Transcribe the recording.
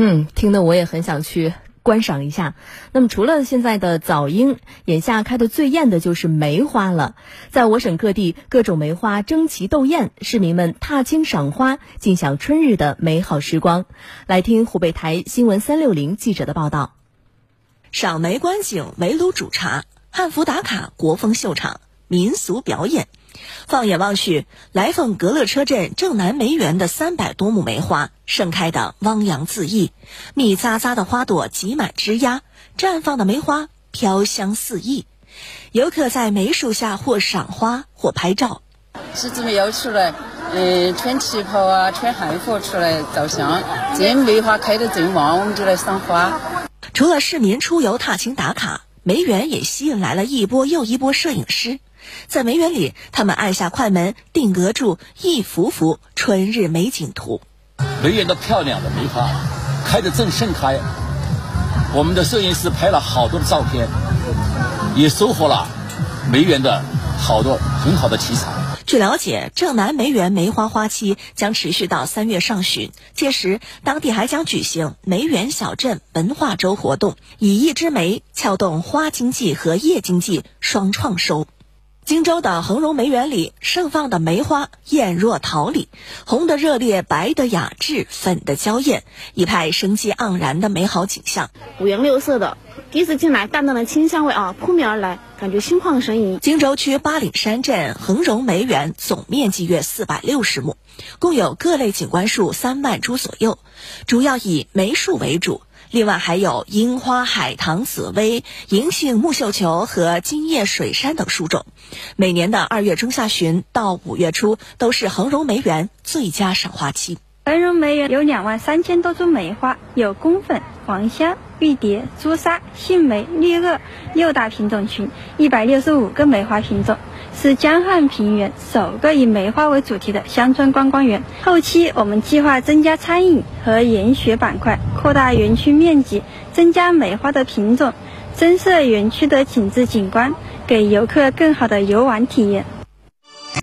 嗯，听得我也很想去观赏一下。那么，除了现在的早樱，眼下开的最艳的就是梅花了。在我省各地，各种梅花争奇斗艳，市民们踏青赏花，尽享春日的美好时光。来听湖北台新闻三六零记者的报道。赏梅观景，围炉煮茶，汉服打卡，国风秀场，民俗表演。放眼望去，来凤格勒车镇正南梅园的三百多亩梅花盛开的汪洋恣意，密匝匝的花朵挤满枝桠，绽放的梅花飘香四溢。游客在梅树下或赏花或拍照。是准备要出来，嗯，穿旗袍啊，穿汉服出来照相。这梅花开得正旺，我们就来赏花。除了市民出游踏青打卡，梅园也吸引来了一波又一波摄影师。在梅园里，他们按下快门，定格住一幅幅春日美景图。梅园的漂亮的梅花开得正盛开，我们的摄影师拍了好多的照片，也收获了梅园的好多很好的题材。据了解，正南梅园梅花花期将持续到三月上旬，届时当地还将举行梅园小镇文化周活动，以一枝梅撬动花经济和叶经济双创收。荆州的恒荣梅园里盛放的梅花艳若桃李，红的热烈，白的雅致，粉的娇艳，一派生机盎然的美好景象。五颜六色的，第一次进来，淡淡的清香味啊扑面而来，感觉心旷神怡。荆州区八岭山镇恒荣梅园总面积约四百六十亩，共有各类景观树三万株左右，主要以梅树为主。另外还有樱花、海棠、紫薇、银杏、木绣球和金叶水杉等树种。每年的二月中下旬到五月初都是恒荣梅园最佳赏花期。恒荣梅园有两万三千多株梅花，有宫粉、黄香、玉蝶、朱砂、杏梅、绿萼六大品种群，一百六十五个梅花品种。是江汉平原首个以梅花为主题的乡村观光园。后期我们计划增加餐饮和研学板块，扩大园区面积，增加梅花的品种，增设园区的景致景观，给游客更好的游玩体验。